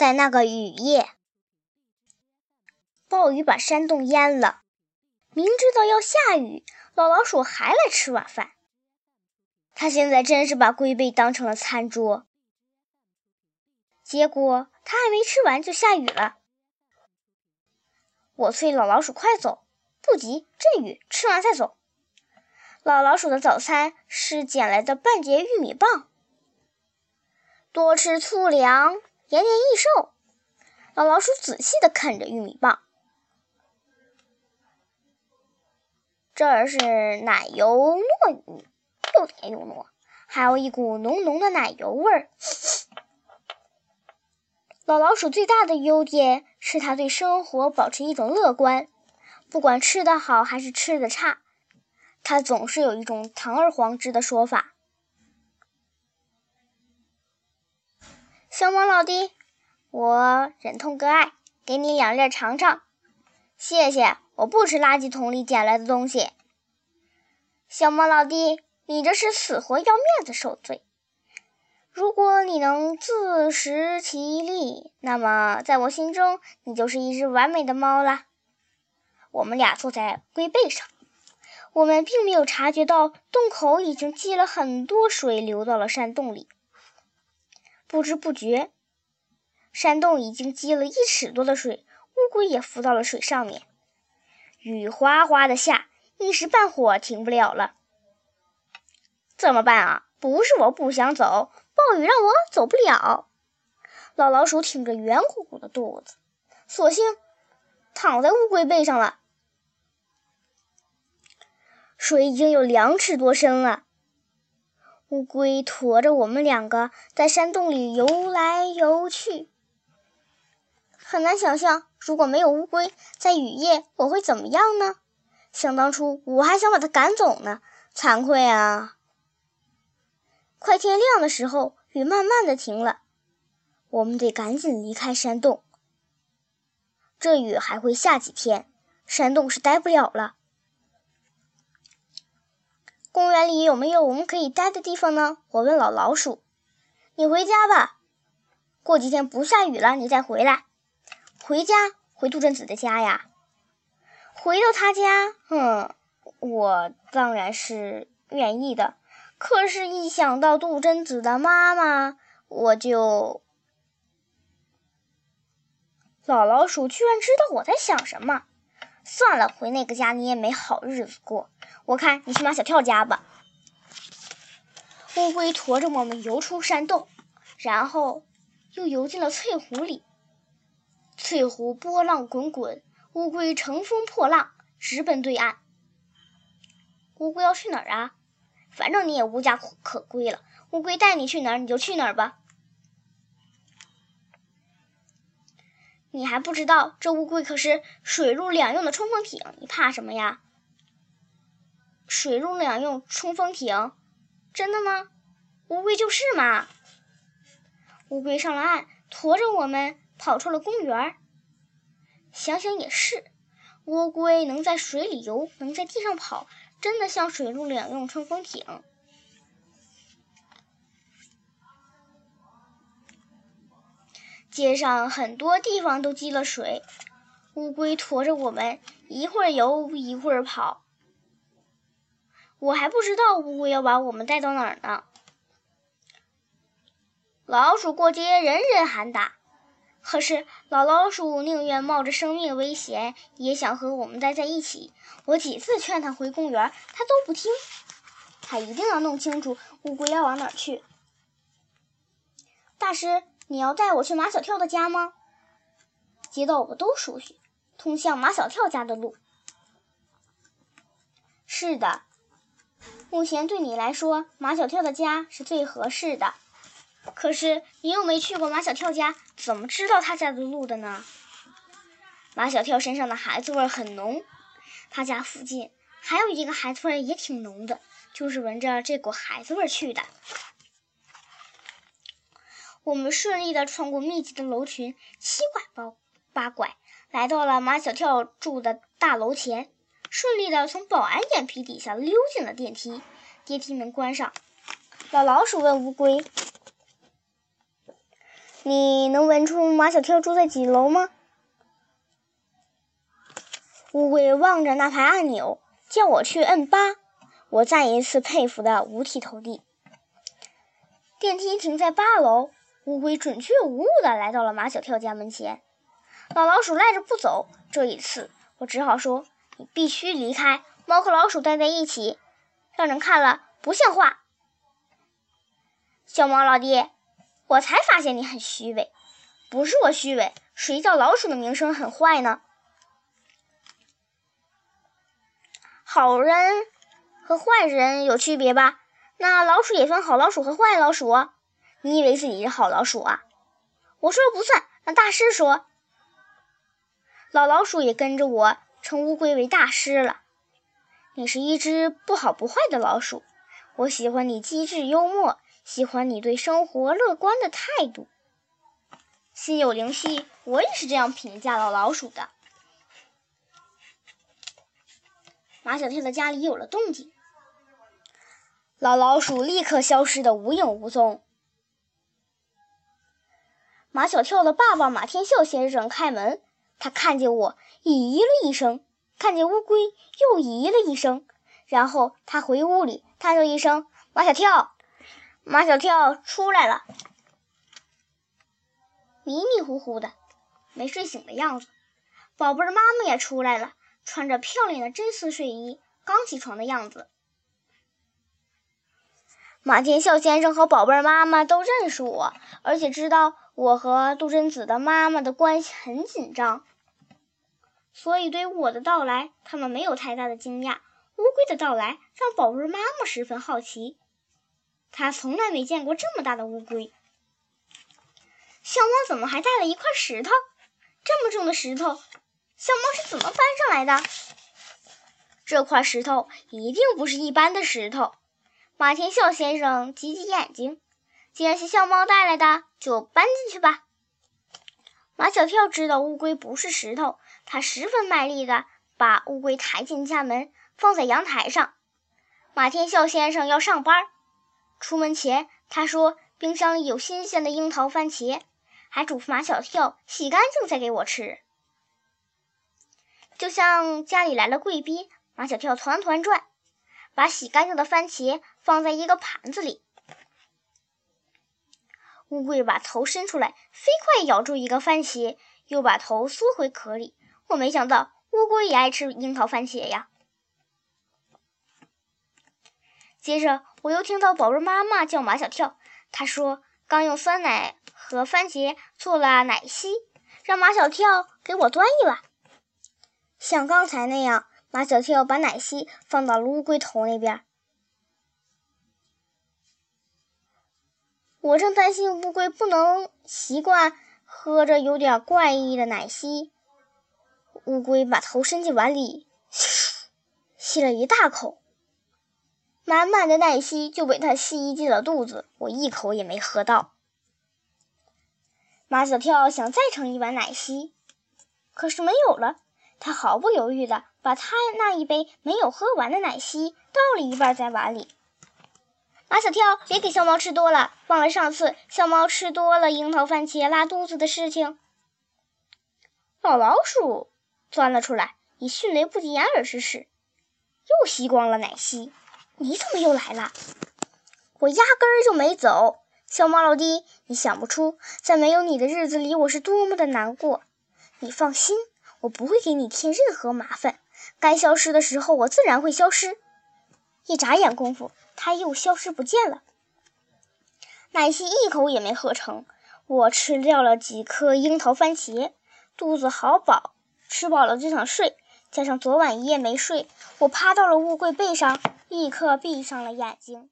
在那个雨夜，暴雨把山洞淹了。明知道要下雨，老老鼠还来吃晚饭。它现在真是把龟背当成了餐桌。结果它还没吃完，就下雨了。我催老老鼠快走，不急，阵雨，吃完再走。老老鼠的早餐是捡来的半截玉米棒。多吃粗粮，延年益寿。老老鼠仔细的啃着玉米棒，这儿是奶油糯米，又甜又糯，还有一股浓浓的奶油味儿。老老鼠最大的优点是它对生活保持一种乐观，不管吃的好还是吃的差。他总是有一种堂而皇之的说法。小猫老弟，我忍痛割爱，给你两粒尝尝。谢谢，我不吃垃圾桶里捡来的东西。小猫老弟，你这是死活要面子受罪。如果你能自食其力，那么在我心中，你就是一只完美的猫了。我们俩坐在龟背上。我们并没有察觉到洞口已经积了很多水，流到了山洞里。不知不觉，山洞已经积了一尺多的水，乌龟也浮到了水上面。雨哗哗的下，一时半会儿停不了了。怎么办啊？不是我不想走，暴雨让我走不了。老老鼠挺着圆鼓鼓的肚子，索性躺在乌龟背上了。水已经有两尺多深了。乌龟驮着我们两个在山洞里游来游去，很难想象如果没有乌龟，在雨夜我会怎么样呢？想当初我还想把它赶走呢，惭愧啊！快天亮的时候，雨慢慢的停了，我们得赶紧离开山洞。这雨还会下几天，山洞是待不了了。公园里有没有我们可以待的地方呢？我问老老鼠。你回家吧，过几天不下雨了，你再回来。回家？回杜真子的家呀？回到他家？哼，我当然是愿意的。可是，一想到杜真子的妈妈，我就……老老鼠居然知道我在想什么。算了，回那个家你也没好日子过。我看你去马小跳家吧。乌龟驮着我们游出山洞，然后又游进了翠湖里。翠湖波浪滚滚，乌龟乘风破浪，直奔对岸。乌龟要去哪儿啊？反正你也无家可归了，乌龟带你去哪儿你就去哪儿吧。你还不知道，这乌龟可是水陆两用的冲锋艇，你怕什么呀？水陆两用冲锋艇，真的吗？乌龟就是嘛。乌龟上了岸，驮着我们跑出了公园。想想也是，乌龟能在水里游，能在地上跑，真的像水陆两用冲锋艇。街上很多地方都积了水，乌龟驮着我们，一会儿游，一会儿跑。我还不知道乌龟要把我们带到哪儿呢。老鼠过街，人人喊打。可是老老鼠宁愿冒着生命危险，也想和我们待在一起。我几次劝它回公园，它都不听。它一定要弄清楚乌龟要往哪儿去。大师，你要带我去马小跳的家吗？街道我都熟悉，通向马小跳家的路。是的。目前对你来说，马小跳的家是最合适的。可是你又没去过马小跳家，怎么知道他家的路的呢？马小跳身上的孩子味很浓，他家附近还有一个孩子味也挺浓的，就是闻着这股孩子味去的。我们顺利地穿过密集的楼群，七拐八八拐，来到了马小跳住的大楼前。顺利的从保安眼皮底下溜进了电梯，电梯门关上。老老鼠问乌龟：“你能闻出马小跳住在几楼吗？乌龟望着那排按钮，叫我去摁八。我再一次佩服的五体投地。电梯停在八楼，乌龟准确无误的来到了马小跳家门前。老老鼠赖着不走，这一次我只好说：“你必须离开。”猫和老鼠待在一起，让人看了不像话。小猫老弟，我才发现你很虚伪。不是我虚伪，谁叫老鼠的名声很坏呢？好人和坏人有区别吧？那老鼠也分好老鼠和坏老鼠。你以为自己是好老鼠啊？我说不算，让大师说。老老鼠也跟着我称乌龟为大师了。你是一只不好不坏的老鼠，我喜欢你机智幽默，喜欢你对生活乐观的态度。心有灵犀，我也是这样评价老老鼠的。马小跳的家里有了动静，老老鼠立刻消失的无影无踪。马小跳的爸爸马天笑先生开门，他看见我，咦了一声。看见乌龟，又咦了一声，然后他回屋里，探叫一声：“马小跳，马小跳出来了。”迷迷糊糊的，没睡醒的样子。宝贝儿妈妈也出来了，穿着漂亮的真丝睡衣，刚起床的样子。马天笑先生和宝贝儿妈妈都认识我，而且知道我和杜真子的妈妈的关系很紧张。所以，对我的到来，他们没有太大的惊讶。乌龟的到来让宝贝妈妈十分好奇，她从来没见过这么大的乌龟。小猫怎么还带了一块石头？这么重的石头，小猫是怎么搬上来的？这块石头一定不是一般的石头。马天笑先生挤挤眼睛，既然是小猫带来的，就搬进去吧。马小跳知道乌龟不是石头。他十分卖力地把乌龟抬进家门，放在阳台上。马天笑先生要上班，出门前他说：“冰箱里有新鲜的樱桃、番茄。”还嘱咐马小跳洗干净再给我吃。就像家里来了贵宾，马小跳团团转，把洗干净的番茄放在一个盘子里。乌龟把头伸出来，飞快咬住一个番茄，又把头缩回壳里。我没想到乌龟也爱吃樱桃番茄呀。接着，我又听到宝贝妈妈叫马小跳，她说刚用酸奶和番茄做了奶昔，让马小跳给我端一碗。像刚才那样，马小跳把奶昔放到了乌龟头那边。我正担心乌龟不能习惯喝着有点怪异的奶昔。乌龟把头伸进碗里，吸了一大口，满满的奶昔就被它吸进了肚子。我一口也没喝到。马小跳想再盛一碗奶昔，可是没有了。他毫不犹豫的把他那一杯没有喝完的奶昔倒了一半在碗里。马小跳，别给小猫吃多了，忘了上次小猫吃多了樱桃番茄拉肚子的事情。老老鼠。钻了出来，以迅雷不及掩耳之势，又吸光了奶昔。你怎么又来了？我压根儿就没走。小猫老弟，你想不出在没有你的日子里，我是多么的难过。你放心，我不会给你添任何麻烦。该消失的时候，我自然会消失。一眨眼功夫，它又消失不见了。奶昔一口也没喝成，我吃掉了几颗樱桃番茄，肚子好饱。吃饱了就想睡，加上昨晚一夜没睡，我趴到了乌龟背上，立刻闭上了眼睛。